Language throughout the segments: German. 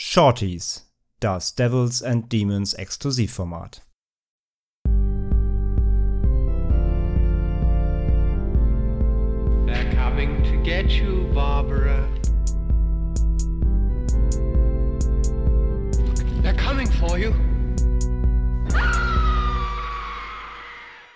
Shorties, das Devils and Demons Exklusivformat. They're coming to get you, Barbara. They're coming for you.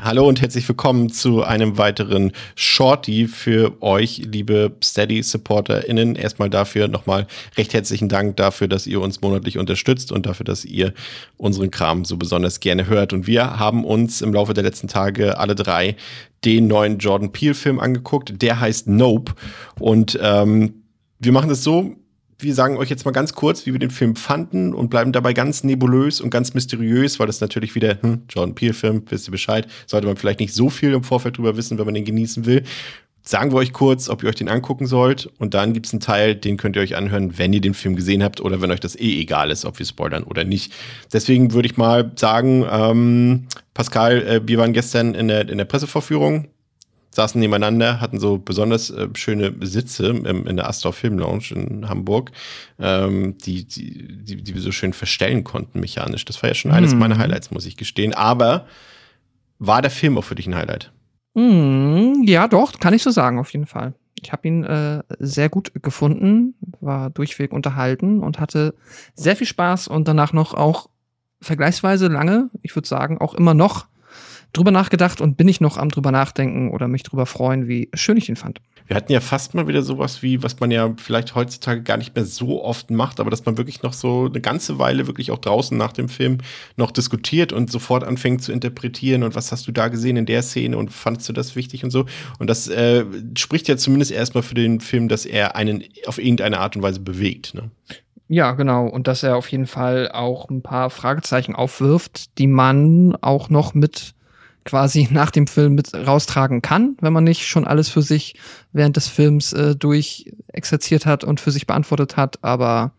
Hallo und herzlich willkommen zu einem weiteren Shorty für euch, liebe Steady-SupporterInnen. Erstmal dafür nochmal recht herzlichen Dank dafür, dass ihr uns monatlich unterstützt und dafür, dass ihr unseren Kram so besonders gerne hört. Und wir haben uns im Laufe der letzten Tage alle drei den neuen Jordan Peele-Film angeguckt. Der heißt Nope. Und ähm, wir machen das so, wir sagen euch jetzt mal ganz kurz, wie wir den Film fanden und bleiben dabei ganz nebulös und ganz mysteriös, weil das natürlich wieder, hm, Jordan Peele-Film, wisst ihr Bescheid, sollte man vielleicht nicht so viel im Vorfeld drüber wissen, wenn man den genießen will. Sagen wir euch kurz, ob ihr euch den angucken sollt. Und dann gibt es einen Teil, den könnt ihr euch anhören, wenn ihr den Film gesehen habt oder wenn euch das eh egal ist, ob wir spoilern oder nicht. Deswegen würde ich mal sagen, ähm, Pascal, äh, wir waren gestern in der, in der Pressevorführung saßen nebeneinander, hatten so besonders äh, schöne Sitze im, in der Astor Film Lounge in Hamburg, ähm, die, die, die, die wir so schön verstellen konnten mechanisch. Das war ja schon mm. eines meiner Highlights, muss ich gestehen. Aber war der Film auch für dich ein Highlight? Mm, ja, doch, kann ich so sagen, auf jeden Fall. Ich habe ihn äh, sehr gut gefunden, war durchweg unterhalten und hatte sehr viel Spaß und danach noch auch vergleichsweise lange, ich würde sagen, auch immer noch drüber nachgedacht und bin ich noch am drüber nachdenken oder mich drüber freuen, wie schön ich ihn fand. Wir hatten ja fast mal wieder sowas wie, was man ja vielleicht heutzutage gar nicht mehr so oft macht, aber dass man wirklich noch so eine ganze Weile wirklich auch draußen nach dem Film noch diskutiert und sofort anfängt zu interpretieren und was hast du da gesehen in der Szene und fandest du das wichtig und so. Und das äh, spricht ja zumindest erstmal für den Film, dass er einen auf irgendeine Art und Weise bewegt. Ne? Ja, genau. Und dass er auf jeden Fall auch ein paar Fragezeichen aufwirft, die man auch noch mit quasi nach dem Film mit raustragen kann, wenn man nicht schon alles für sich während des Films äh, durchexerziert hat und für sich beantwortet hat. Aber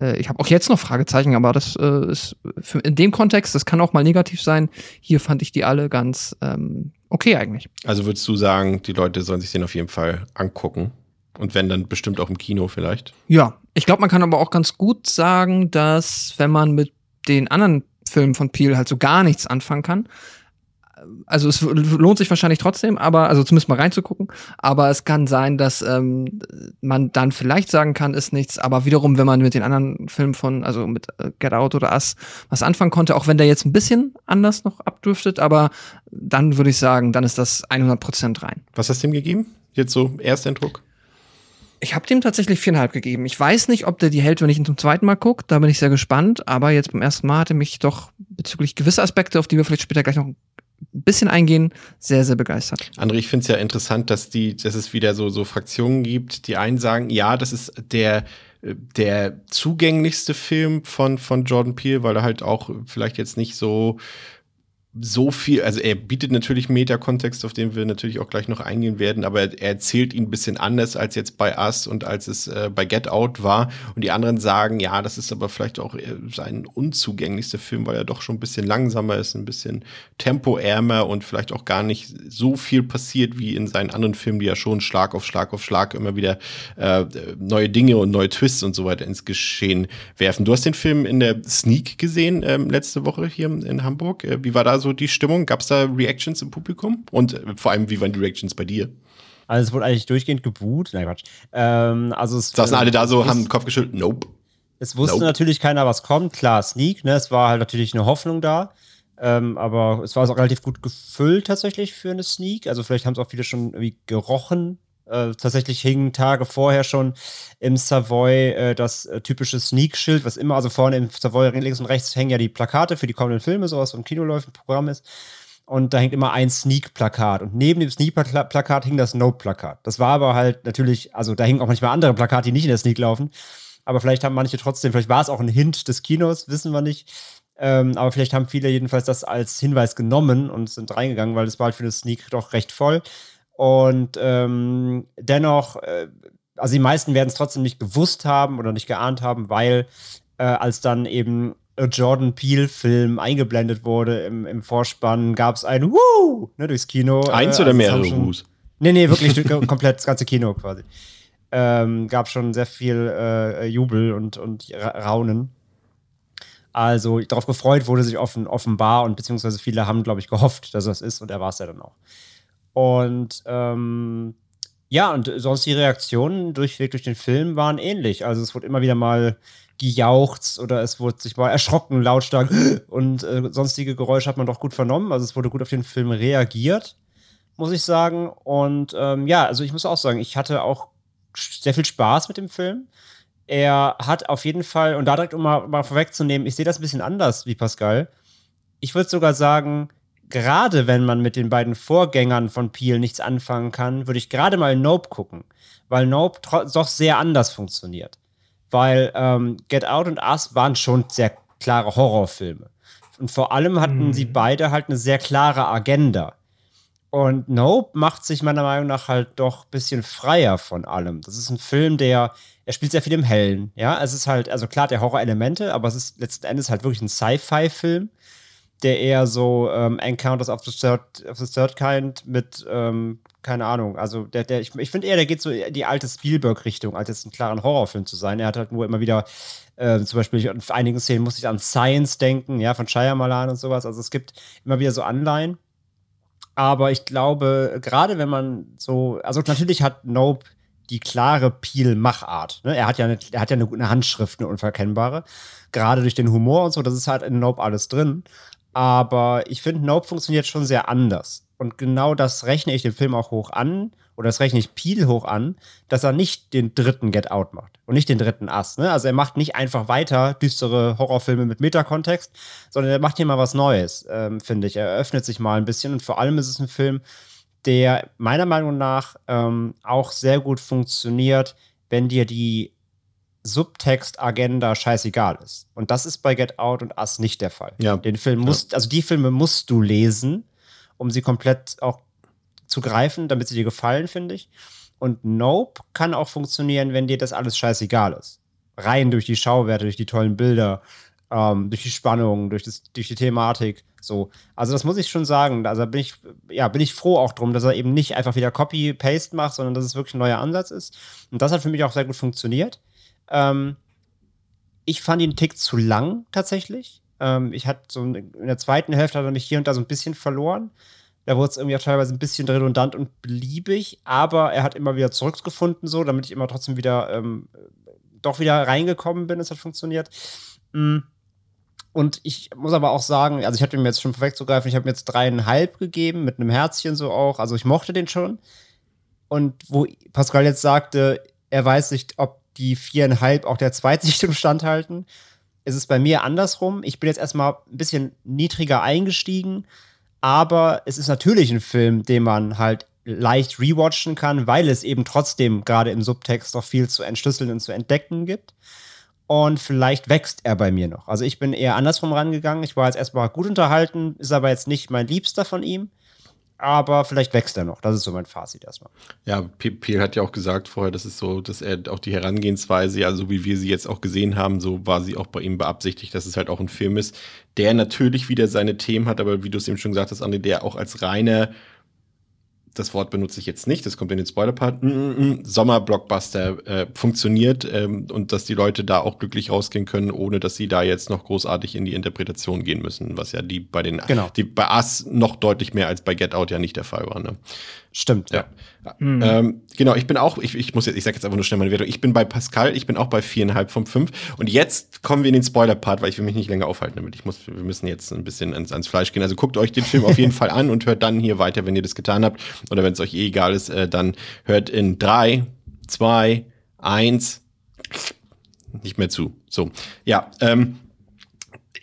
äh, ich habe auch jetzt noch Fragezeichen, aber das äh, ist für, in dem Kontext, das kann auch mal negativ sein. Hier fand ich die alle ganz ähm, okay eigentlich. Also würdest du sagen, die Leute sollen sich den auf jeden Fall angucken? Und wenn dann bestimmt auch im Kino vielleicht? Ja, ich glaube, man kann aber auch ganz gut sagen, dass wenn man mit den anderen Filmen von Peel halt so gar nichts anfangen kann, also es lohnt sich wahrscheinlich trotzdem, aber, also zumindest mal reinzugucken, aber es kann sein, dass ähm, man dann vielleicht sagen kann, ist nichts, aber wiederum, wenn man mit den anderen Filmen von, also mit äh, Get Out oder Us was anfangen konnte, auch wenn der jetzt ein bisschen anders noch abdriftet, aber dann würde ich sagen, dann ist das 100% rein. Was hast du ihm gegeben? Jetzt so Ersteindruck? Ich habe dem tatsächlich viereinhalb gegeben. Ich weiß nicht, ob der die hält, wenn ich ihn zum zweiten Mal gucke. Da bin ich sehr gespannt. Aber jetzt beim ersten Mal hatte mich doch bezüglich gewisser Aspekte, auf die wir vielleicht später gleich noch bisschen eingehen, sehr, sehr begeistert. André, ich finde es ja interessant, dass die, dass es wieder so, so Fraktionen gibt, die einen sagen, ja, das ist der, der zugänglichste Film von, von Jordan Peele, weil er halt auch vielleicht jetzt nicht so so viel, also er bietet natürlich Meta-Kontext, auf den wir natürlich auch gleich noch eingehen werden, aber er, erzählt ihn ein bisschen anders als jetzt bei Us und als es äh, bei Get Out war. Und die anderen sagen, ja, das ist aber vielleicht auch äh, sein unzugänglichster Film, weil er doch schon ein bisschen langsamer ist, ein bisschen tempoärmer und vielleicht auch gar nicht so viel passiert wie in seinen anderen Filmen, die ja schon Schlag auf Schlag auf Schlag immer wieder äh, neue Dinge und neue Twists und so weiter ins Geschehen werfen. Du hast den Film in der Sneak gesehen ähm, letzte Woche hier in Hamburg. Äh, wie war da so so die Stimmung? Gab es da Reactions im Publikum? Und äh, vor allem, wie waren die Reactions bei dir? Also es wurde eigentlich durchgehend geboot. Nein, Quatsch. Ähm, also es saßen alle da so, haben den Kopf geschüttelt. Nope. Es wusste nope. natürlich keiner, was kommt. Klar, Sneak, ne? Es war halt natürlich eine Hoffnung da. Ähm, aber es war auch relativ gut gefüllt tatsächlich für eine Sneak. Also vielleicht haben es auch viele schon irgendwie gerochen, äh, tatsächlich hing Tage vorher schon im Savoy äh, das äh, typische Sneak-Schild, was immer, also vorne im Savoy links und rechts hängen ja die Plakate für die kommenden Filme, sowas im Kino läuft, ein Programm ist. Und da hängt immer ein Sneak-Plakat. Und neben dem Sneak-Plakat hing das Note-Plakat. Das war aber halt natürlich, also da hingen auch manchmal andere Plakate, die nicht in der Sneak laufen. Aber vielleicht haben manche trotzdem, vielleicht war es auch ein Hint des Kinos, wissen wir nicht. Ähm, aber vielleicht haben viele jedenfalls das als Hinweis genommen und sind reingegangen, weil es war halt für das Sneak doch recht voll. Und ähm, dennoch, äh, also die meisten werden es trotzdem nicht gewusst haben oder nicht geahnt haben, weil äh, als dann eben Jordan Peele-Film eingeblendet wurde im, im Vorspann, gab es ein Woo ne, durchs Kino. Eins äh, oder also mehrere Wuhs? Nee, nee, wirklich komplett das ganze Kino quasi. ähm, gab schon sehr viel äh, Jubel und, und Raunen. Also darauf gefreut wurde sich offen, offenbar und beziehungsweise viele haben, glaube ich, gehofft, dass das ist und er war es ja dann auch. Und ähm, ja, und sonst die Reaktionen durchweg durch den Film waren ähnlich. Also es wurde immer wieder mal gejauchzt oder es wurde sich mal erschrocken, lautstark und äh, sonstige Geräusche hat man doch gut vernommen. Also es wurde gut auf den Film reagiert, muss ich sagen. Und ähm, ja, also ich muss auch sagen, ich hatte auch sehr viel Spaß mit dem Film. Er hat auf jeden Fall, und da direkt um mal, mal vorwegzunehmen, ich sehe das ein bisschen anders wie Pascal. Ich würde sogar sagen, gerade wenn man mit den beiden Vorgängern von Peel nichts anfangen kann, würde ich gerade mal Nope gucken, weil Nope doch sehr anders funktioniert. Weil ähm, Get Out und Us waren schon sehr klare Horrorfilme. Und vor allem hatten mhm. sie beide halt eine sehr klare Agenda. Und Nope macht sich meiner Meinung nach halt doch ein bisschen freier von allem. Das ist ein Film, der, er spielt sehr viel im Hellen. Ja, es ist halt, also klar, der Horror-Elemente, aber es ist letzten Endes halt wirklich ein Sci-Fi-Film der eher so ähm, Encounters of the, Third, of the Third Kind mit, ähm, keine Ahnung, also der, der, ich, ich finde eher, der geht so in die alte Spielberg-Richtung, als jetzt ein klaren Horrorfilm zu sein. Er hat halt nur immer wieder, äh, zum Beispiel in einigen Szenen muss ich an Science denken, ja, von Shyamalan und sowas. Also es gibt immer wieder so Anleihen. Aber ich glaube, gerade wenn man so, also natürlich hat Nope die klare Peel-Machart. Ne? Er hat ja, eine, er hat ja eine, eine Handschrift, eine unverkennbare. Gerade durch den Humor und so, das ist halt in Nope alles drin. Aber ich finde, Nope funktioniert schon sehr anders. Und genau das rechne ich dem Film auch hoch an, oder das rechne ich Peel hoch an, dass er nicht den dritten Get Out macht und nicht den dritten Ass. Ne? Also er macht nicht einfach weiter düstere Horrorfilme mit Metakontext, sondern er macht hier mal was Neues, ähm, finde ich. Er öffnet sich mal ein bisschen und vor allem ist es ein Film, der meiner Meinung nach ähm, auch sehr gut funktioniert, wenn dir die Subtext-Agenda scheißegal ist. Und das ist bei Get Out und Us nicht der Fall. Ja. Den Film musst, ja. also die Filme musst du lesen, um sie komplett auch zu greifen, damit sie dir gefallen, finde ich. Und Nope kann auch funktionieren, wenn dir das alles scheißegal ist. Rein durch die Schauwerte, durch die tollen Bilder, ähm, durch die Spannung, durch, das, durch die Thematik. So. Also, das muss ich schon sagen. Also bin ich, ja, bin ich froh auch drum, dass er eben nicht einfach wieder Copy-Paste macht, sondern dass es wirklich ein neuer Ansatz ist. Und das hat für mich auch sehr gut funktioniert. Ähm, ich fand ihn einen Tick zu lang tatsächlich. Ähm, ich hatte so in der zweiten Hälfte hat er mich hier und da so ein bisschen verloren. Da wurde es irgendwie auch teilweise ein bisschen redundant und beliebig, aber er hat immer wieder zurückgefunden, so, damit ich immer trotzdem wieder ähm, doch wieder reingekommen bin. Es hat funktioniert. Mm. Und ich muss aber auch sagen, also ich habe ihm jetzt schon vorwegzugreifen, ich habe ihm jetzt dreieinhalb gegeben, mit einem Herzchen so auch. Also ich mochte den schon. Und wo Pascal jetzt sagte, er weiß nicht, ob die viereinhalb auch der Zweitsichtung standhalten. Es ist bei mir andersrum. Ich bin jetzt erstmal ein bisschen niedriger eingestiegen, aber es ist natürlich ein Film, den man halt leicht rewatchen kann, weil es eben trotzdem gerade im Subtext noch viel zu entschlüsseln und zu entdecken gibt. Und vielleicht wächst er bei mir noch. Also ich bin eher andersrum rangegangen. Ich war jetzt erstmal gut unterhalten, ist aber jetzt nicht mein Liebster von ihm aber vielleicht wächst er noch. Das ist so mein Fazit erstmal. Ja, Peel hat ja auch gesagt vorher, das ist so, dass er auch die Herangehensweise, also wie wir sie jetzt auch gesehen haben, so war sie auch bei ihm beabsichtigt, dass es halt auch ein Film ist, der natürlich wieder seine Themen hat, aber wie du es eben schon gesagt hast, André, der auch als reiner das Wort benutze ich jetzt nicht, das kommt in den Spoiler-Part, mm, mm, mm, Sommer-Blockbuster äh, funktioniert ähm, und dass die Leute da auch glücklich rausgehen können, ohne dass sie da jetzt noch großartig in die Interpretation gehen müssen, was ja die bei den, genau. die bei Us noch deutlich mehr als bei Get Out ja nicht der Fall war. Ne? Stimmt, ja. ja. Mhm. Ähm, genau, ich bin auch, ich, ich muss jetzt, ich sage jetzt einfach nur schnell meine Wertung. Ich bin bei Pascal, ich bin auch bei viereinhalb von fünf. Und jetzt kommen wir in den Spoiler-Part, weil ich will mich nicht länger aufhalten damit. Ich muss, wir müssen jetzt ein bisschen ans, ans Fleisch gehen. Also guckt euch den Film auf jeden Fall an und hört dann hier weiter, wenn ihr das getan habt. Oder wenn es euch eh egal ist, äh, dann hört in drei, zwei, eins nicht mehr zu. So, ja, ähm,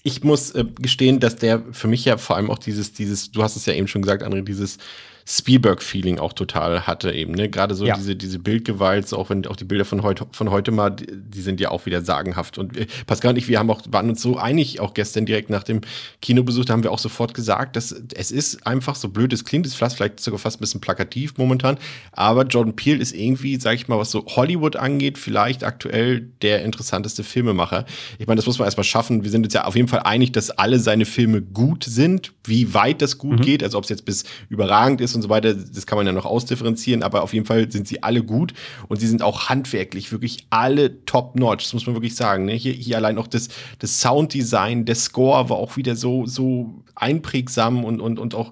ich muss äh, gestehen, dass der für mich ja vor allem auch dieses, dieses, du hast es ja eben schon gesagt, André, dieses Spielberg-Feeling auch total hatte eben. Ne? Gerade so ja. diese, diese Bildgewalt, auch wenn auch die Bilder von heute, von heute mal, die, die sind ja auch wieder sagenhaft. Und äh, Pascal und ich, wir haben auch, waren uns so einig, auch gestern direkt nach dem Kinobesuch, da haben wir auch sofort gesagt, dass es ist einfach so blöd, es klingt, es vielleicht sogar fast ein bisschen plakativ momentan, aber Jordan Peele ist irgendwie, sag ich mal, was so Hollywood angeht, vielleicht aktuell der interessanteste Filmemacher. Ich meine, das muss man erstmal schaffen. Wir sind uns ja auf jeden Fall einig, dass alle seine Filme gut sind, wie weit das gut mhm. geht, also ob es jetzt bis überragend ist und so weiter, das kann man ja noch ausdifferenzieren, aber auf jeden Fall sind sie alle gut und sie sind auch handwerklich wirklich alle top-notch, das muss man wirklich sagen. Ne? Hier, hier allein auch das, das Sounddesign, der Score war auch wieder so, so einprägsam und, und, und auch,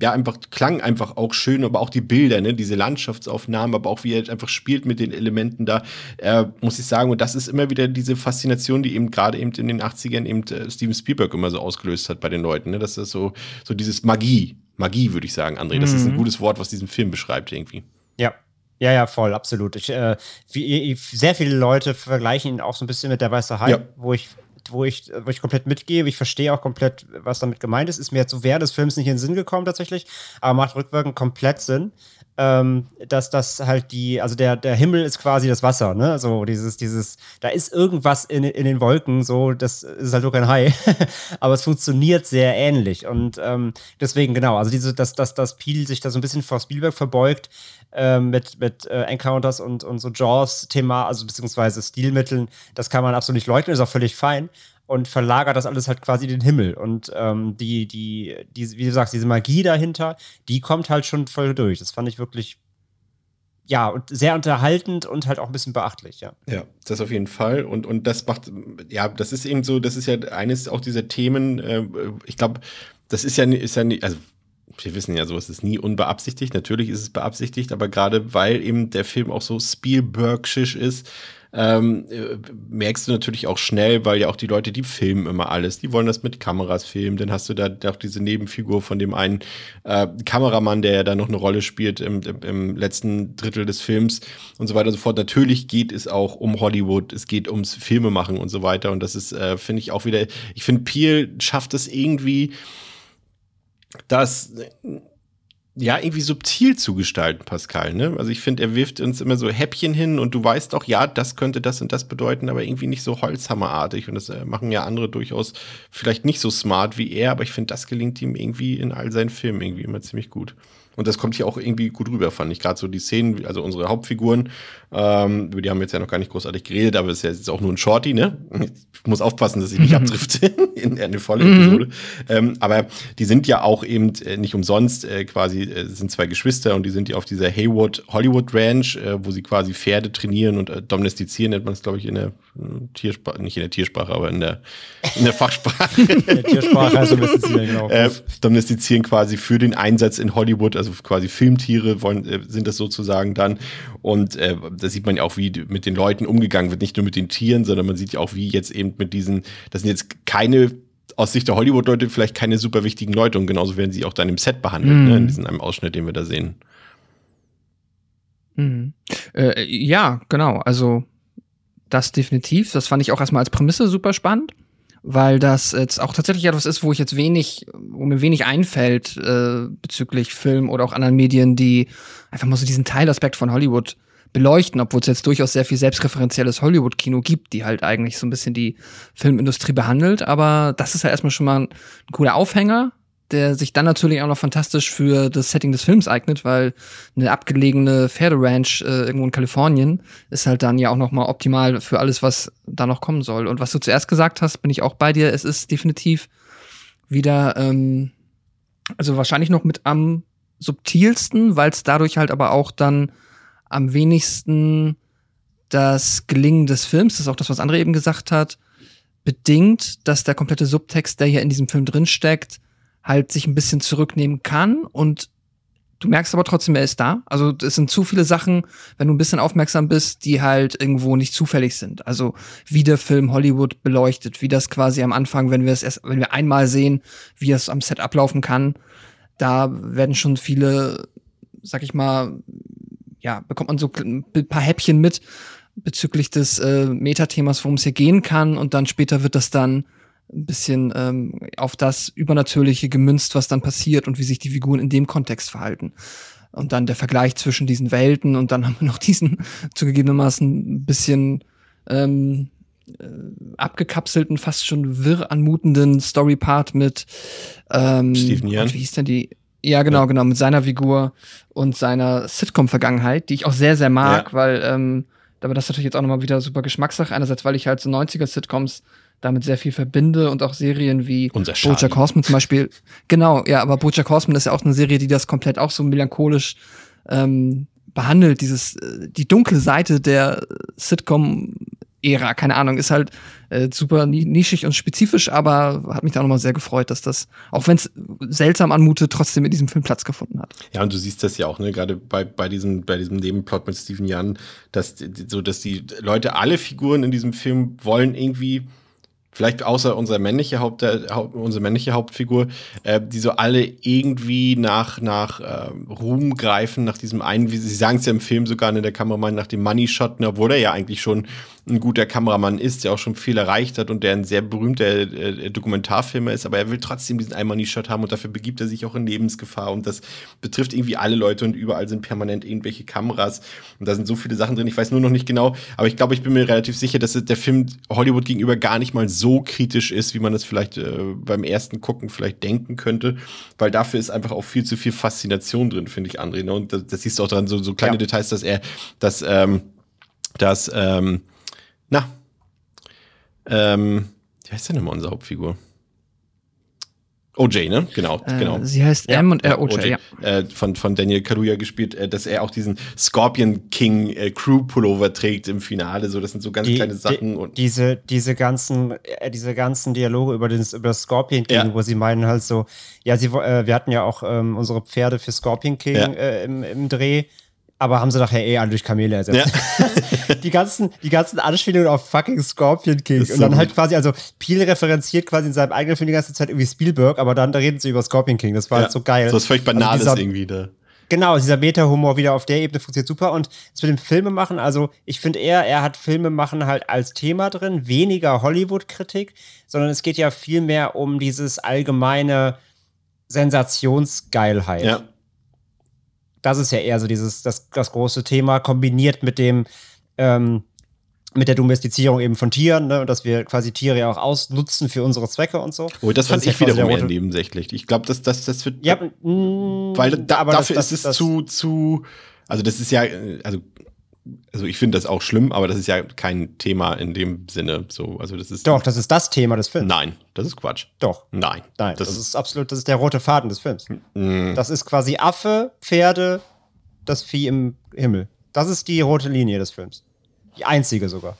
ja, einfach klang einfach auch schön, aber auch die Bilder, ne? diese Landschaftsaufnahmen, aber auch wie er einfach spielt mit den Elementen da, äh, muss ich sagen. Und das ist immer wieder diese Faszination, die eben gerade eben in den 80ern eben äh, Steven Spielberg immer so ausgelöst hat bei den Leuten. Ne? Das ist so, so dieses Magie. Magie, würde ich sagen, André. Das mhm. ist ein mhm. gutes Wort, was diesen Film beschreibt, irgendwie. Ja, ja, ja, voll, absolut. Ich, äh, wie, sehr viele Leute vergleichen ihn auch so ein bisschen mit der Weiße Hai, ja. wo ich wo ich, wo ich komplett mitgehe. Ich verstehe auch komplett, was damit gemeint ist. Ist mir jetzt so während des Films nicht in den Sinn gekommen tatsächlich, aber macht rückwirkend komplett Sinn. Ähm, dass das halt die, also der, der Himmel ist quasi das Wasser, ne? So dieses, dieses, da ist irgendwas in, in den Wolken, so, das ist halt nur kein Hai. aber es funktioniert sehr ähnlich. Und ähm, deswegen, genau, also diese, dass, dass, dass Peel sich da so ein bisschen vor Spielberg verbeugt, ähm, mit, mit äh, Encounters und, und so Jaws-Thema, also beziehungsweise Stilmitteln, das kann man absolut nicht leugnen, ist auch völlig fein und verlagert das alles halt quasi in den Himmel. Und ähm, die, die, die, wie du sagst, diese Magie dahinter, die kommt halt schon voll durch. Das fand ich wirklich, ja, und sehr unterhaltend und halt auch ein bisschen beachtlich, ja. Ja, das auf jeden Fall. Und, und das macht, ja, das ist eben so, das ist ja eines auch dieser Themen, äh, ich glaube, das ist ja, ist ja nicht, also wir wissen ja, sowas ist nie unbeabsichtigt. Natürlich ist es beabsichtigt, aber gerade weil eben der Film auch so Spielbergschisch ist, ähm, äh, merkst du natürlich auch schnell, weil ja auch die Leute, die filmen immer alles, die wollen das mit Kameras filmen. Dann hast du da auch diese Nebenfigur von dem einen äh, Kameramann, der ja da noch eine Rolle spielt im, im, letzten Drittel des Films und so weiter und so fort. Natürlich geht es auch um Hollywood, es geht ums Filmemachen und so weiter. Und das ist, äh, finde ich, auch wieder, ich finde, Peel schafft es irgendwie, dass ja, irgendwie subtil zu gestalten, Pascal. Ne? Also ich finde, er wirft uns immer so Häppchen hin und du weißt doch, ja, das könnte das und das bedeuten, aber irgendwie nicht so holzhammerartig. Und das äh, machen ja andere durchaus vielleicht nicht so smart wie er, aber ich finde, das gelingt ihm irgendwie in all seinen Filmen irgendwie immer ziemlich gut. Und das kommt hier auch irgendwie gut rüber, fand ich. Gerade so die Szenen, also unsere Hauptfiguren, ähm, über die haben wir jetzt ja noch gar nicht großartig geredet, aber es ist ja jetzt auch nur ein Shorty, ne? Ich muss aufpassen, dass ich nicht abdrifte in eine volle mhm. Episode. Ähm, aber die sind ja auch eben äh, nicht umsonst äh, quasi, äh, sind zwei Geschwister und die sind ja auf dieser Haywood Hollywood Ranch, äh, wo sie quasi Pferde trainieren und äh, domestizieren, nennt man es, glaube ich, in der äh, Tiersprache, nicht in der Tiersprache, aber in der, in der Fachsprache. in der Tiersprache heißt domestizieren, genau. Äh, domestizieren quasi für den Einsatz in Hollywood, also quasi Filmtiere wollen, äh, sind das sozusagen dann. Und äh, da sieht man ja auch, wie mit den Leuten umgegangen wird, nicht nur mit den Tieren, sondern man sieht ja auch, wie jetzt eben mit diesen, das sind jetzt keine aus Sicht der Hollywood-Leute vielleicht keine super wichtigen Leute und genauso werden sie auch dann im Set behandelt, mm. ne, in diesem einem Ausschnitt, den wir da sehen. Mhm. Äh, ja, genau. Also das definitiv. Das fand ich auch erstmal als Prämisse super spannend weil das jetzt auch tatsächlich etwas ist, wo ich jetzt wenig, wo mir wenig einfällt äh, bezüglich Film oder auch anderen Medien, die einfach mal so diesen Teilaspekt von Hollywood beleuchten, obwohl es jetzt durchaus sehr viel selbstreferenzielles Hollywood-Kino gibt, die halt eigentlich so ein bisschen die Filmindustrie behandelt. Aber das ist ja erstmal schon mal ein, ein cooler Aufhänger, der sich dann natürlich auch noch fantastisch für das Setting des Films eignet, weil eine abgelegene Pferderanch äh, irgendwo in Kalifornien ist halt dann ja auch noch mal optimal für alles, was da noch kommen soll. Und was du zuerst gesagt hast, bin ich auch bei dir. Es ist definitiv wieder, ähm, also wahrscheinlich noch mit am subtilsten, weil es dadurch halt aber auch dann am wenigsten das Gelingen des Films, das ist auch das, was André eben gesagt hat, bedingt, dass der komplette Subtext, der hier in diesem Film drinsteckt, halt sich ein bisschen zurücknehmen kann und du merkst aber trotzdem, er ist da. Also es sind zu viele Sachen, wenn du ein bisschen aufmerksam bist, die halt irgendwo nicht zufällig sind. Also wie der Film Hollywood beleuchtet, wie das quasi am Anfang, wenn wir es erst, wenn wir einmal sehen, wie es am Set ablaufen kann, da werden schon viele, sag ich mal, ja, bekommt man so ein paar Häppchen mit bezüglich des äh, Metathemas, worum es hier gehen kann und dann später wird das dann ein bisschen ähm, auf das Übernatürliche gemünzt, was dann passiert und wie sich die Figuren in dem Kontext verhalten. Und dann der Vergleich zwischen diesen Welten und dann haben wir noch diesen zugegebenermaßen ein bisschen ähm, äh, abgekapselten, fast schon wirr anmutenden Story-Part mit ähm, Steven Yeun. Wie hieß denn die? Ja, genau, ja. genau, mit seiner Figur und seiner Sitcom-Vergangenheit, die ich auch sehr, sehr mag, ja. weil ähm, aber das ist natürlich jetzt auch nochmal wieder super Geschmackssache. Einerseits, weil ich halt so 90er-Sitcoms damit sehr viel verbinde und auch Serien wie Unser Bojack. Horseman zum Beispiel. Genau, ja, aber Bojack Horseman ist ja auch eine Serie, die das komplett auch so melancholisch ähm, behandelt. Dieses, äh, die dunkle Seite der Sitcom-Ära, keine Ahnung, ist halt äh, super ni- nischig und spezifisch, aber hat mich da nochmal sehr gefreut, dass das, auch wenn es seltsam anmutet, trotzdem in diesem Film Platz gefunden hat. Ja, und du siehst das ja auch, ne, gerade bei, bei diesem, bei diesem Nebenplot mit Steven Yeun, dass, so, dass die Leute, alle Figuren in diesem Film wollen irgendwie, vielleicht außer unser männliche Haupt, der, Haupt unsere männliche Hauptfigur, äh, die so alle irgendwie nach, nach äh, Ruhm greifen, nach diesem einen, wie sie sagen es ja im Film sogar, ne, der Kameramann nach dem Money Shot, ne, obwohl er ja eigentlich schon ein guter Kameramann ist, der auch schon viel erreicht hat und der ein sehr berühmter äh, Dokumentarfilmer ist, aber er will trotzdem diesen einen Money Shot haben und dafür begibt er sich auch in Lebensgefahr und das betrifft irgendwie alle Leute und überall sind permanent irgendwelche Kameras und da sind so viele Sachen drin. Ich weiß nur noch nicht genau, aber ich glaube, ich bin mir relativ sicher, dass der Film Hollywood gegenüber gar nicht mal so kritisch ist, wie man es vielleicht äh, beim ersten Gucken vielleicht denken könnte, weil dafür ist einfach auch viel zu viel Faszination drin, finde ich, André. Ne? Und das, das siehst du auch dran, so, so kleine Ja. Details, dass er, dass, ähm, dass, ähm, na, ähm, wie heißt denn immer unsere Hauptfigur? OJ, ne? Genau, Äh, genau. Sie heißt M und R OJ, ja. äh, von, von Daniel Kaluuya gespielt, äh, dass er auch diesen Scorpion King äh, Crew Pullover trägt im Finale. So, das sind so ganz kleine Sachen. die, und diese, diese ganzen, äh, diese ganzen Dialoge über, den, über das Scorpion King, Ja. wo sie meinen halt so, ja, sie, äh, wir hatten ja auch ähm, unsere Pferde für Scorpion King Ja. äh, im, im Dreh, aber haben sie nachher eh alle durch Kamele ersetzt. die ganzen, die ganzen Anspielungen auf fucking Scorpion King. Und dann halt gut. quasi, also Peel referenziert quasi in seinem eigenen Film die ganze Zeit irgendwie Spielberg, aber dann da reden sie über Scorpion King. Das war ja, halt so geil. So was völlig Also Banales dieser- irgendwie da. Genau, dieser Meta-Humor wieder auf der Ebene funktioniert super. Und mit dem Filmemachen, also ich finde eher, er hat Filmemachen halt als Thema drin, weniger Hollywood-Kritik, sondern es geht ja viel mehr um dieses allgemeine Sensationsgeilheit. Ja. Das ist ja eher so dieses, das, das große Thema, kombiniert mit dem, ähm, mit der Domestizierung eben von Tieren, ne, und dass wir quasi Tiere ja auch ausnutzen für unsere Zwecke und so. Oh, das, fand ist ja ich quasi wiederum der eher nebensächlich. Ich glaube, das, das, das wird. Ja, mm, weil da, aber das- dafür das- ist es das- zu, zu. Also, das ist ja. äh, Also, also ich finde das auch schlimm, aber das ist ja kein Thema in dem Sinne. So, also das ist. Doch, das ist das Thema des Films. Nein, das ist Quatsch. Doch. Nein. Nein, das, das, ist absolut, das ist der rote Faden des Films. mh, Das ist quasi Affe, Pferde, das Vieh im Himmel. Das ist die rote Linie des Films. Die einzige sogar.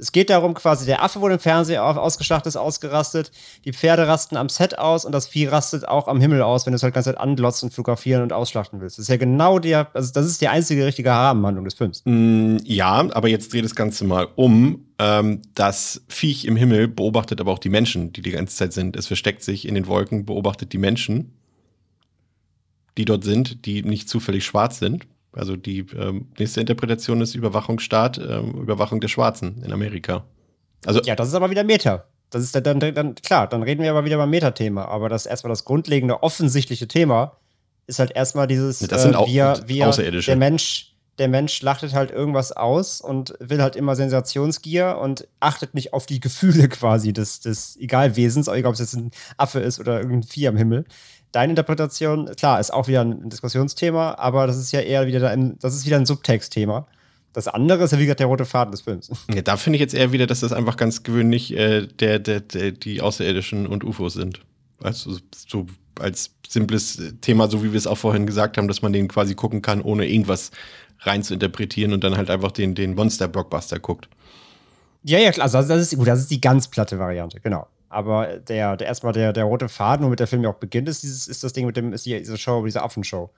Es geht darum, quasi, der Affe wurde im Fernseher ausgeschlachtet, ist ausgerastet, die Pferde rasten am Set aus und das Vieh rastet auch am Himmel aus, wenn du es halt die ganze Zeit anglotzt und fotografieren und ausschlachten willst. Das ist ja genau der, also das ist die einzige richtige Rahmenhandlung des Films. Mm, Ja, aber jetzt dreh das Ganze mal um. Ähm, das Viech im Himmel beobachtet aber auch die Menschen, die die ganze Zeit sind. Es versteckt sich in den Wolken, beobachtet die Menschen, die dort sind, die nicht zufällig schwarz sind. Also die ähm, nächste Interpretation ist Überwachungsstaat, ähm, Überwachung der Schwarzen in Amerika. Also Ja, das ist aber wieder Meta. Das ist dann, dann, dann klar, dann reden wir aber wieder beim Metathema. Aber das erstmal das grundlegende, offensichtliche Thema ist halt erstmal dieses, das sind äh, au- wir, wir, Außerirdische. der Mensch, der Mensch schlachtet halt irgendwas aus und will halt immer Sensationsgier und achtet nicht auf die Gefühle quasi des, des Egalwesens, egal ob es jetzt ein Affe ist oder irgendein Vieh am Himmel. Deine Interpretation, klar, ist auch wieder ein Diskussionsthema, aber das ist ja eher wieder ein, das ist wieder ein Subtextthema. Das andere ist ja wie gesagt der rote Faden des Films. ja, da finde ich jetzt eher wieder, dass das einfach ganz gewöhnlich äh, der, der, der, die Außerirdischen und UFOs sind. Also so als simples Thema, so wie wir es auch vorhin gesagt haben, dass man den quasi gucken kann, ohne irgendwas rein zu interpretieren und dann halt einfach den, den Monster-Blockbuster guckt. Ja, ja, klar. Also das ist gut, das ist die ganz platte Variante, genau. Aber der, der erstmal der, der rote Faden, womit der Film ja auch beginnt, ist dieses, ist das Ding mit dem, ist die, diese Show, diese Affenshow.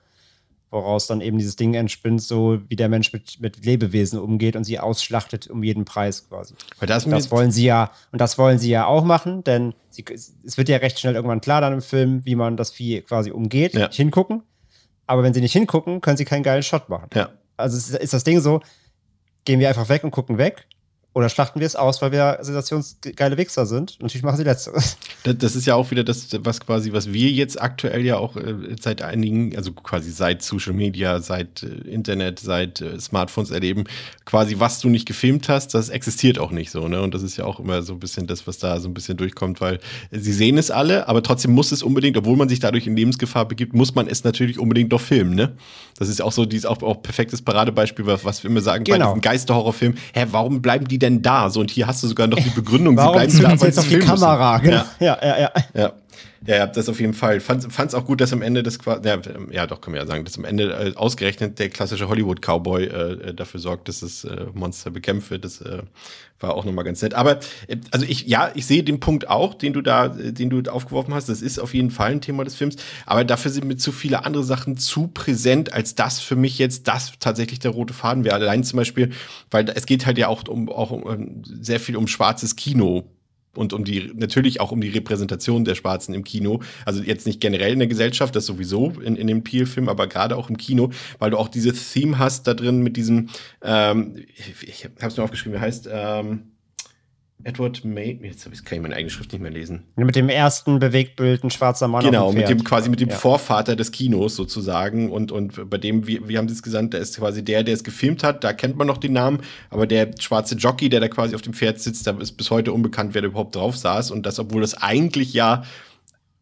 Woraus dann eben dieses Ding entspinnt, so wie der Mensch mit, mit Lebewesen umgeht und sie ausschlachtet um jeden Preis quasi. Weil da ist mir Das wollen sie ja, und das wollen sie ja auch machen, denn sie, es wird ja recht schnell irgendwann klar dann im Film, wie man das Vieh quasi umgeht, Ja. nicht hingucken. Aber wenn sie nicht hingucken, können sie keinen geilen Shot machen. ja. Also ist, ist das Ding so, gehen wir einfach weg und gucken weg? Oder schlachten wir es aus, weil wir sensationsgeile Wichser sind? Natürlich machen sie letzteres. Das, das ist ja auch wieder das, was quasi, was wir jetzt aktuell ja auch äh, seit einigen, also quasi seit Social Media, seit äh, Internet, seit äh, Smartphones erleben, quasi was du nicht gefilmt hast, das existiert auch nicht so, ne? Und das ist ja auch immer so ein bisschen das, was da so ein bisschen durchkommt, weil sie sehen es alle, aber trotzdem muss es unbedingt, obwohl man sich dadurch in Lebensgefahr begibt, muss man es natürlich unbedingt doch filmen, ne? Das ist auch so dieses auch, auch perfektes Paradebeispiel, was, was wir immer sagen bei Genau. diesen Geisterhorrorfilmen. Hä, warum bleiben die denn da? So, und hier hast du sogar noch die Begründung, Warum bleiben zoomt da, sie weil jetzt sie auf die. Kamera? Genau. Ja. Ja, ja, ja. Ja. Ja, ja, das auf jeden Fall. Fand es auch gut, dass am Ende das quasi, ja, ja, doch, können wir ja sagen, dass am Ende äh, ausgerechnet der klassische Hollywood-Cowboy äh, dafür sorgt, dass das äh, Monster bekämpft wird. Das äh, war auch nochmal ganz nett. Aber, äh, also ich, ja, ich sehe den Punkt auch, den du da, äh, den du aufgeworfen hast. Das ist auf jeden Fall ein Thema des Films. Aber dafür sind mir zu viele andere Sachen zu präsent, als das für mich jetzt das tatsächlich der rote Faden wäre. Allein zum Beispiel, weil es geht halt ja auch um, auch um, ähm, sehr viel um schwarzes Kino und um die natürlich auch um die Repräsentation der Schwarzen im Kino. Also jetzt nicht generell in der Gesellschaft, das sowieso in, in dem Peel-Film, aber gerade auch im Kino, weil du auch dieses Theme hast da drin mit diesem, ähm, ich, ich hab's mir aufgeschrieben, wie heißt, ähm, Edward May, jetzt kann ich meine eigene Schrift nicht mehr lesen. Mit dem ersten Bewegtbild ein schwarzer Mann Genau, auf dem mit dem quasi mit dem Ja. Vorvater des Kinos sozusagen und und bei dem wie, wie haben sie es gesagt, der ist quasi der, der es gefilmt hat, da kennt man noch den Namen, aber der schwarze Jockey, der da quasi auf dem Pferd sitzt, da ist bis heute unbekannt, wer da überhaupt drauf saß und das obwohl das eigentlich ja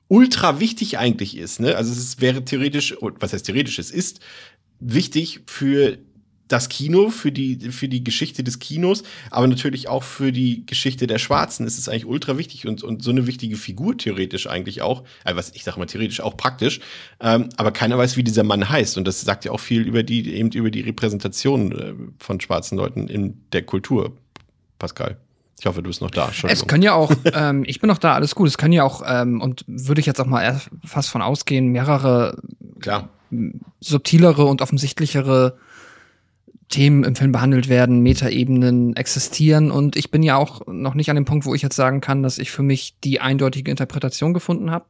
ultra wichtig eigentlich ist, ne? Also es wäre theoretisch was heißt theoretisch, es ist wichtig für das Kino, für die, für die Geschichte des Kinos, aber natürlich auch für die Geschichte der Schwarzen ist es eigentlich ultra wichtig und, und so eine wichtige Figur theoretisch eigentlich auch, äh, was ich sage mal theoretisch auch praktisch, ähm, aber keiner weiß, wie dieser Mann heißt und das sagt ja auch viel über die, eben über die Repräsentation äh, von schwarzen Leuten in der Kultur, Pascal. Ich hoffe, du bist noch da. Es können ja auch, ähm, ich bin noch da, alles gut. Es können ja auch, ähm, und würde ich jetzt auch mal fast von ausgehen, mehrere Klar. subtilere und offensichtlichere Themen im Film behandelt werden, Metaebenen existieren. Und ich bin ja auch noch nicht an dem Punkt, wo ich jetzt sagen kann, dass ich für mich die eindeutige Interpretation gefunden habe.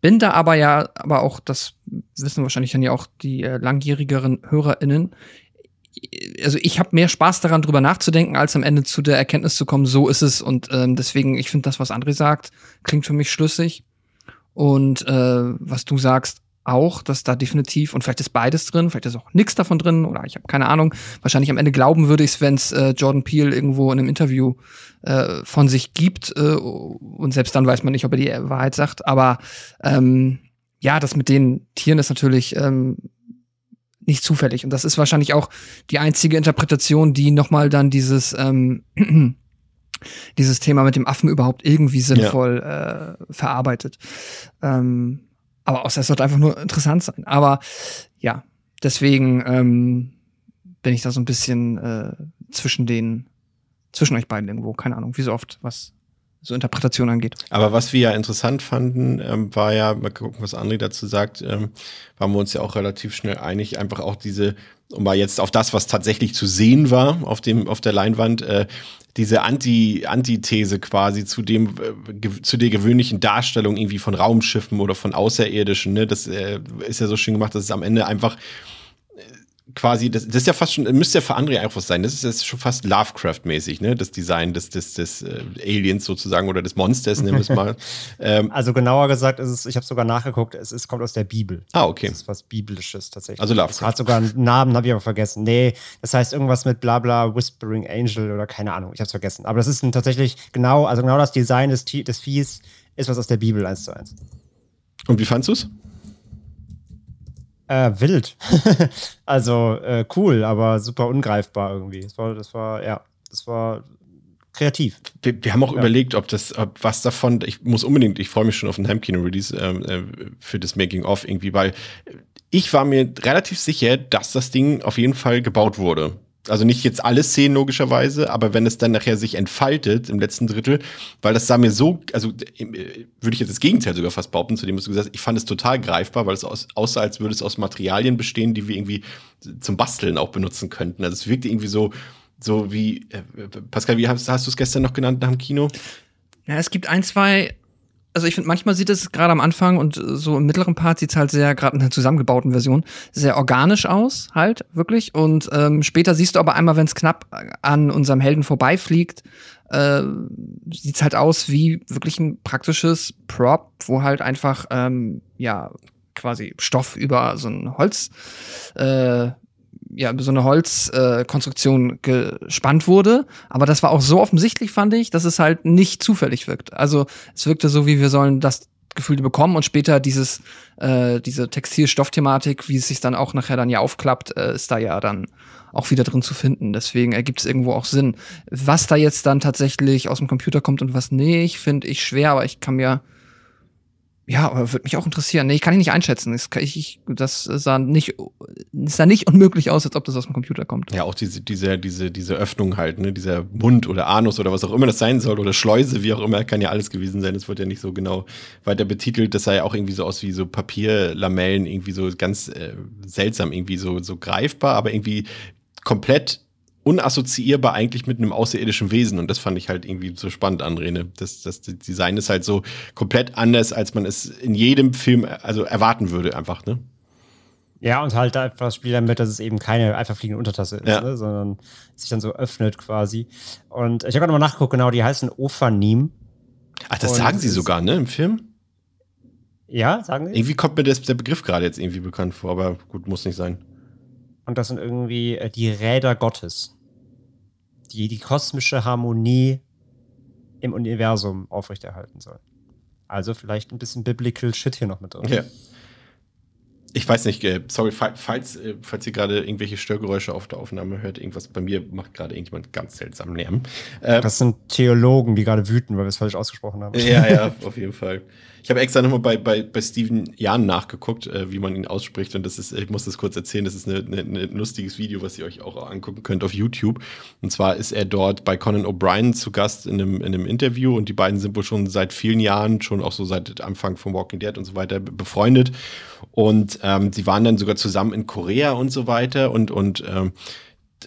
Bin da aber ja, aber auch, das wissen wahrscheinlich dann ja auch die äh, langjährigeren HörerInnen, also ich habe mehr Spaß daran, drüber nachzudenken, als am Ende zu der Erkenntnis zu kommen, so ist es. Und ähm, deswegen, ich finde das, was André sagt, klingt für mich schlüssig. Und äh, was du sagst, auch, dass da definitiv, und vielleicht ist beides drin, vielleicht ist auch nichts davon drin, oder ich habe keine Ahnung. Wahrscheinlich am Ende glauben würde ich es, wenn es äh, Jordan Peele irgendwo in einem Interview äh, von sich gibt. Äh, und selbst dann weiß man nicht, ob er die Wahrheit sagt. Aber ähm, ja, das mit den Tieren ist natürlich ähm, nicht zufällig. Und das ist wahrscheinlich auch die einzige Interpretation, die nochmal dann dieses, ähm, dieses Thema mit dem Affen überhaupt irgendwie sinnvoll äh, verarbeitet. Ähm, aber außer es sollte einfach nur interessant sein. Aber ja, deswegen ähm, bin ich da so ein bisschen äh, zwischen den, zwischen euch beiden irgendwo. Keine Ahnung, wie so oft, was so Interpretation angeht. Aber was wir ja interessant fanden, ähm, war ja, mal gucken, was André dazu sagt, ähm, waren wir uns ja auch relativ schnell einig, einfach auch diese, um mal jetzt auf das, was tatsächlich zu sehen war auf dem, auf der Leinwand, äh, diese Anti, Antithese quasi zu dem, äh, zu der gewöhnlichen Darstellung irgendwie von Raumschiffen oder von Außerirdischen, ne? Das äh, ist ja so schön gemacht, dass es am Ende einfach quasi, das, das ist ja fast schon, müsste ja für André einfach was sein. Das ist jetzt schon fast Lovecraft-mäßig, ne? Das Design des, des, des äh, Aliens sozusagen oder des Monsters, nennen wir es mal. ähm, Also genauer gesagt ist es, ich habe sogar nachgeguckt, es ist, kommt aus der Bibel. ah, okay. Das ist was Biblisches tatsächlich. Also Lovecraft. Es hat sogar einen Namen, habe ich aber vergessen. Nee, das heißt irgendwas mit bla bla Whispering Angel oder keine Ahnung, ich habe es vergessen. Aber das ist ein, tatsächlich genau, also genau das Design des, des Viehs ist was aus der Bibel eins zu eins. Und wie fandst du's? Äh, wild. also äh, cool, aber super ungreifbar irgendwie. Das war, das war, ja, das war kreativ. Wir, wir haben auch Ja. überlegt, ob das, ob was davon, ich muss unbedingt, ich freue mich schon auf den Heimkino-Release ähm, äh, für das Making-of irgendwie, weil ich war mir relativ sicher, dass das Ding auf jeden Fall gebaut wurde. Also nicht jetzt alle Szenen logischerweise, aber wenn es dann nachher sich entfaltet im letzten Drittel, weil das sah mir so, also äh, würde ich jetzt das Gegenteil sogar fast behaupten, zu dem was du gesagt hast, ich fand es total greifbar, weil es aus, aussah, als würde es aus Materialien bestehen, die wir irgendwie zum Basteln auch benutzen könnten. Also es wirkte irgendwie so, so wie, äh, Pascal, wie hast, hast du es gestern noch genannt nach dem Kino? Ja, es gibt ein, zwei. Also ich finde, manchmal sieht es gerade am Anfang und äh, so im mittleren Part sieht es halt sehr, gerade in der zusammengebauten Version, sehr organisch aus, halt, wirklich. Und ähm, später siehst du aber einmal, wenn es knapp an unserem Helden vorbeifliegt, äh, sieht es halt aus wie wirklich ein praktisches Prop, wo halt einfach, ähm, ja, quasi Stoff über so ein Holz, äh, ja, so eine Holzkonstruktion äh, gespannt wurde. Aber das war auch so offensichtlich, fand ich, dass es halt nicht zufällig wirkt. Also es wirkte so, wie wir sollen das Gefühle bekommen und später dieses, äh, diese Textilstoffthematik, wie es sich dann auch nachher dann ja aufklappt, äh, ist da ja dann auch wieder drin zu finden. Deswegen ergibt es irgendwo auch Sinn. Was da jetzt dann tatsächlich aus dem Computer kommt und was nicht, finde ich schwer, aber ich kann mir ja, aber würde mich auch interessieren. Nee, ich kann ich nicht einschätzen. Das, kann ich, ich, das sah nicht, sah nicht unmöglich aus, als ob das aus dem Computer kommt. Ja, auch diese, diese, diese, diese Öffnung halt, ne, dieser Mund oder Anus oder was auch immer das sein soll oder Schleuse, wie auch immer, kann ja alles gewesen sein. Das wird ja nicht so genau weiter betitelt. Das sah ja auch irgendwie so aus wie so Papierlamellen, irgendwie so ganz äh, seltsam, irgendwie so, so greifbar, aber irgendwie komplett unassoziierbar eigentlich mit einem außerirdischen Wesen. Und das fand ich halt irgendwie so spannend, André. Das, das Design ist halt so komplett anders, als man es in jedem Film also erwarten würde, einfach, ne? Ja, und halt einfach das Spiel damit, dass es eben keine einfach fliegende Untertasse ist, Ja. ne, sondern sich dann so öffnet quasi. Und ich habe gerade mal nachgeguckt, genau, die heißen Ophanim. Ach, das Und sagen sie sogar, ne, im Film? Ja, sagen sie? Irgendwie kommt mir das, der Begriff gerade jetzt irgendwie bekannt vor, aber gut, muss nicht sein. Und das sind irgendwie äh, die Räder Gottes, die die kosmische Harmonie im Universum aufrechterhalten sollen. Also vielleicht ein bisschen Biblical Shit hier noch mit drin. Ja. Ich weiß nicht, äh, sorry, fa- falls, äh, falls ihr gerade irgendwelche Störgeräusche auf der Aufnahme hört, irgendwas bei mir macht gerade irgendjemand ganz seltsam Lärm. Äh, Das sind Theologen, die gerade wüten, weil wir es falsch ausgesprochen haben. ja, ja, auf jeden Fall. Ich habe extra nochmal bei, bei, bei Steven Jahn nachgeguckt, äh, wie man ihn ausspricht. Und das ist, ich muss das kurz erzählen, das ist ein lustiges Video, was ihr euch auch angucken könnt auf YouTube. Und zwar ist er dort bei Conan O'Brien zu Gast in einem, in einem Interview und die beiden sind wohl schon seit vielen Jahren, schon auch so seit Anfang von Walking Dead und so weiter be- befreundet. Und ähm, sie waren dann sogar zusammen in Korea und so weiter und, und ähm,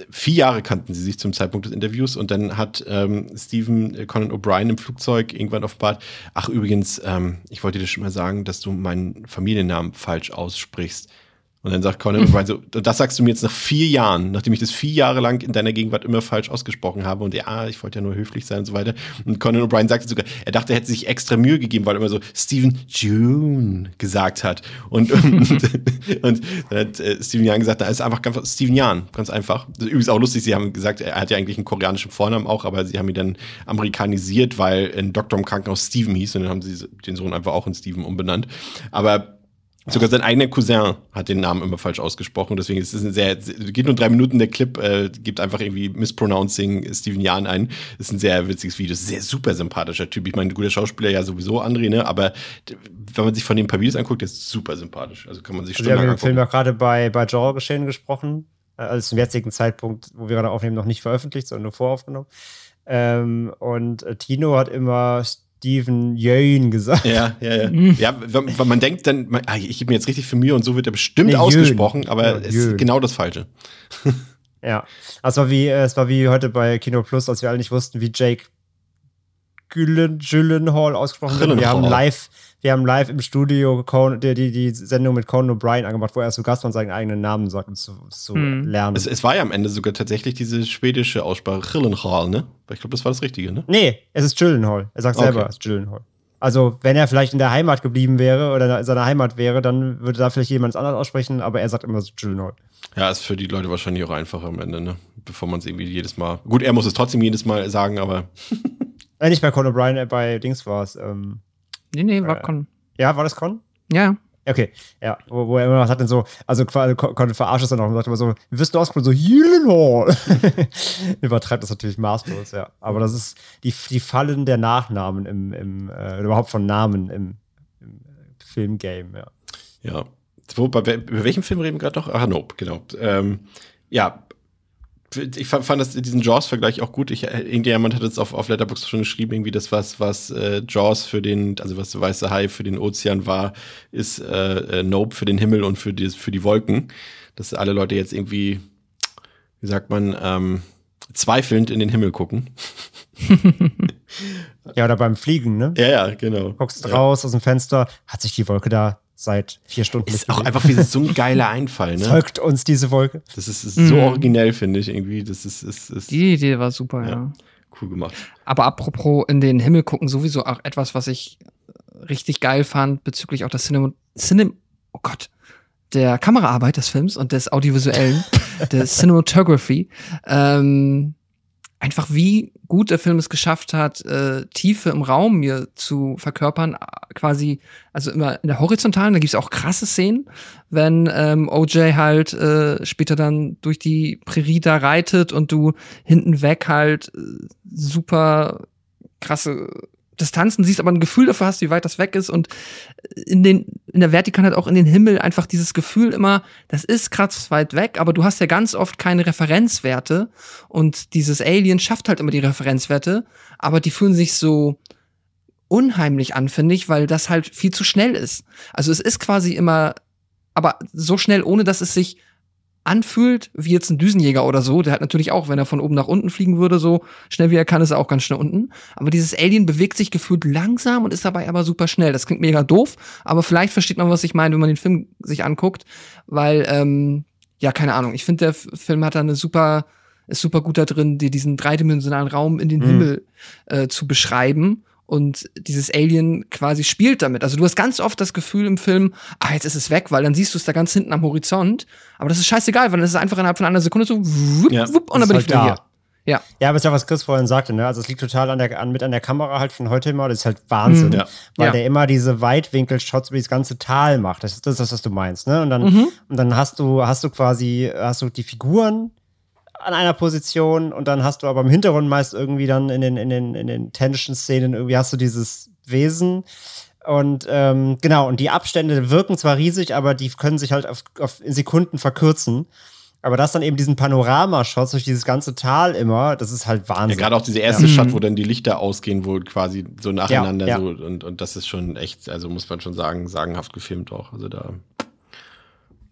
vier Jahre kannten sie sich zum Zeitpunkt des Interviews und dann hat ähm, Stephen äh, Conan O'Brien im Flugzeug irgendwann offenbart, ach übrigens, ähm, ich wollte dir schon mal sagen, dass du meinen Familiennamen falsch aussprichst. Und dann sagt Conan O'Brien so, das sagst du mir jetzt nach vier Jahren, nachdem ich das vier Jahre lang in deiner Gegenwart immer falsch ausgesprochen habe und ja, ich wollte ja nur höflich sein und so weiter. Und Conan O'Brien sagte sogar, er dachte, er hätte sich extra Mühe gegeben, weil er immer so Stephen June gesagt hat. Und, und, und dann hat äh, Stephen Young gesagt, da ist einfach ganz Stephen Young, ganz einfach. Übrigens auch lustig, sie haben gesagt, er hat ja eigentlich einen koreanischen Vornamen auch, aber sie haben ihn dann amerikanisiert, weil ein Doktor im Krankenhaus Stephen hieß und dann haben sie den Sohn einfach auch in Stephen umbenannt. Aber Sogar sein eigener Cousin hat den Namen immer falsch ausgesprochen. Deswegen ist es ein sehr, geht nur drei Minuten der Clip, äh, gibt einfach irgendwie Mispronouncing Steven Jahn ein. ist ein sehr witziges Video. Ein sehr super sympathischer Typ. Ich meine, guter Schauspieler ja sowieso, André, ne? Aber wenn man sich von den paar Videos anguckt, der ist super sympathisch. Also kann man sich Also wir haben den Film auch gerade bei, bei Genre-Geschehen gesprochen. Also zum jetzigen Zeitpunkt, wo wir gerade aufnehmen, noch nicht veröffentlicht, sondern nur voraufgenommen. Ähm, und äh, Tino hat immer Steven Yeun gesagt. Ja, ja, ja. Mhm. ja, wenn man denkt, dann, man, ah, ich gebe mir jetzt richtig viel Mühe und so wird er bestimmt Nee, Jön. ausgesprochen, aber Ja, es Jön. ist genau das Falsche. Ja. Es war wie, es war wie heute bei Kino Plus, als wir alle nicht wussten, wie Jake Gyllen, Gyllenhaal ausgesprochen wird. Wir haben live, wir haben live im Studio Conan, die, die, die Sendung mit Conan O'Brien angemacht, wo er zu Gast war und seinen eigenen Namen sagt, um zu, zu Hm. lernen. Es, es war ja am Ende sogar tatsächlich diese schwedische Aussprache, Gyllenhaal, ne? Ich glaube, das war das Richtige, ne? Nee, es ist Gyllenhaal. Er sagt selber, Okay. es ist Gyllenhaal. Also, wenn er vielleicht in der Heimat geblieben wäre oder in seiner Heimat wäre, dann würde da vielleicht jemand anders aussprechen, aber er sagt immer so Gyllenhaal. Ja, ist für die Leute wahrscheinlich auch einfacher am Ende, ne? Bevor man es irgendwie jedes Mal. Gut, er muss es trotzdem jedes Mal sagen, aber Äh, nicht bei Conan O'Brien, äh, bei Dings war es. Ähm, Nee, nee, war Äh. Con. ja, war das Con? Ja. Okay, ja, wo, wo er immer was hat denn so, also quasi Con Con verarscht es dann auch und sagt immer so, wie wirst du ausgesprochen? So, Gyllenhaal. Übertreibt das natürlich maßlos, ja. Aber das ist die, die Fallen der Nachnamen im, im äh, überhaupt von Namen im, im äh, Filmgame, ja. ja. Wo, bei, über welchem Film reden wir gerade noch? Ah, Nope, genau. Ähm, ja. Ich fand, fand das, diesen Jaws-Vergleich auch gut. Ich, irgendjemand hat jetzt auf, auf Letterboxd schon geschrieben, irgendwie das, was, was äh, Jaws für den, also was der weiße Hai für den Ozean war, ist äh, äh, Nope für den Himmel und für die, für die Wolken. Dass alle Leute jetzt irgendwie, wie sagt man, ähm, zweifelnd in den Himmel gucken. Ja, oder beim Fliegen, ne? Ja, ja, genau. Guckst ja. raus aus dem Fenster, hat sich die Wolke da seit vier Stunden Ist auch einfach wie so ein geiler Einfall, ne? Folgt uns diese Wolke. Das ist, ist so Mhm. originell, finde ich irgendwie. Das ist, ist, ist Die Idee war super, Ja. ja. cool gemacht. Aber apropos in den Himmel gucken, sowieso auch etwas, was ich richtig geil fand, bezüglich auch der Cinem, Cinem oh Gott, der Kameraarbeit des Films und des Audiovisuellen, der Cinematography. Ähm, einfach wie gut der Film es geschafft hat, äh, Tiefe im Raum mir zu verkörpern, quasi, also immer in der horizontalen, da gibt's auch krasse Szenen, wenn ähm, OJ halt äh, später dann durch die Prärie da reitet und du hinten weg halt äh, super krasse Distanzen siehst, aber ein Gefühl dafür hast, wie weit das weg ist und in den in der Vertikalen halt auch in den Himmel einfach dieses Gefühl immer, das ist krass weit weg, aber du hast ja ganz oft keine Referenzwerte und dieses Alien schafft halt immer die Referenzwerte, aber die fühlen sich so unheimlich an, finde ich, weil das halt viel zu schnell ist. Also es ist quasi immer aber so schnell, ohne dass es sich anfühlt, wie jetzt ein Düsenjäger oder so, der hat natürlich auch, wenn er von oben nach unten fliegen würde, so schnell wie er kann, ist er auch ganz schnell unten. Aber dieses Alien bewegt sich gefühlt langsam und ist dabei aber super schnell. Das klingt mega doof, aber vielleicht versteht man, was ich meine, wenn man den Film sich anguckt, weil, ähm, ja, keine Ahnung. Ich finde, der Film hat da eine super, ist super gut da drin, dir diesen dreidimensionalen Raum in den Mhm. Himmel äh, zu beschreiben. Und dieses Alien quasi spielt damit. Also du hast ganz oft das Gefühl im Film, ah, jetzt ist es weg, weil dann siehst du es da ganz hinten am Horizont. Aber das ist scheißegal, weil dann ist es einfach innerhalb von einer Sekunde so wupp, Ja, wupp, und dann bin halt ich wieder da. hier. Ja. Ja, aber ist ja, was Chris vorhin sagte, ne? Also es liegt total an der, an, mit an der Kamera halt von heute immer. Das ist halt Wahnsinn. Mhm. Ja. Weil Ja. der immer diese Weitwinkel-Shots über das ganze Tal macht. Das ist das, was du meinst, ne? Und dann, Mhm. und dann hast du, hast du quasi, hast du die Figuren an einer Position und dann hast du aber im Hintergrund meist irgendwie dann in den, in den, in den Tension-Szenen irgendwie hast du dieses Wesen. Und ähm, genau, und die Abstände wirken zwar riesig, aber die können sich halt auf, auf in Sekunden verkürzen. Aber das dann eben diesen Panoramashots durch dieses ganze Tal immer, das ist halt Ja, Wahnsinn. gerade auch diese erste Ja. Shot, wo dann die Lichter ausgehen, wohl quasi so nacheinander Ja, ja. so und, und das ist schon echt, also muss man schon sagen, sagenhaft gefilmt auch. Also da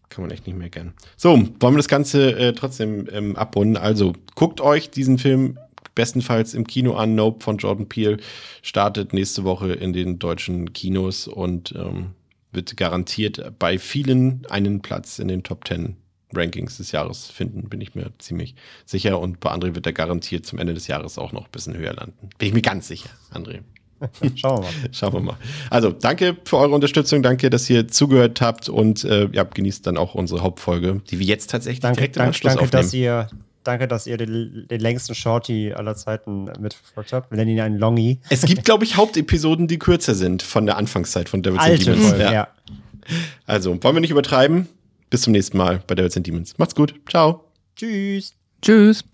kann man echt nicht mehr gern. So, wollen wir das Ganze äh, trotzdem ähm, abrunden? Also, guckt euch diesen Film bestenfalls im Kino an. Nope von Jordan Peele startet nächste Woche in den deutschen Kinos und ähm, wird garantiert bei vielen einen Platz in den Top 10 Rankings des Jahres finden, bin ich mir ziemlich sicher. Und bei André wird er garantiert zum Ende des Jahres auch noch ein bisschen höher landen. Bin ich mir ganz sicher, André. Schauen wir mal. Schauen wir mal. Also, danke für eure Unterstützung. Danke, dass ihr zugehört habt und äh, ja, genießt dann auch unsere Hauptfolge, die wir jetzt tatsächlich Danke, direkt im danke, Anschluss danke aufnehmen. dass ihr, danke, dass ihr den, den längsten Shorty aller Zeiten mitverfolgt habt. Wir nennen ihn einen Longy. es gibt, glaube ich, Hauptepisoden, die kürzer sind von der Anfangszeit von Devils and Alte Demons. Folge, ja. Also, wollen wir nicht übertreiben? Bis zum nächsten Mal bei Devils and Demons. Macht's gut. Ciao. Tschüss. Tschüss.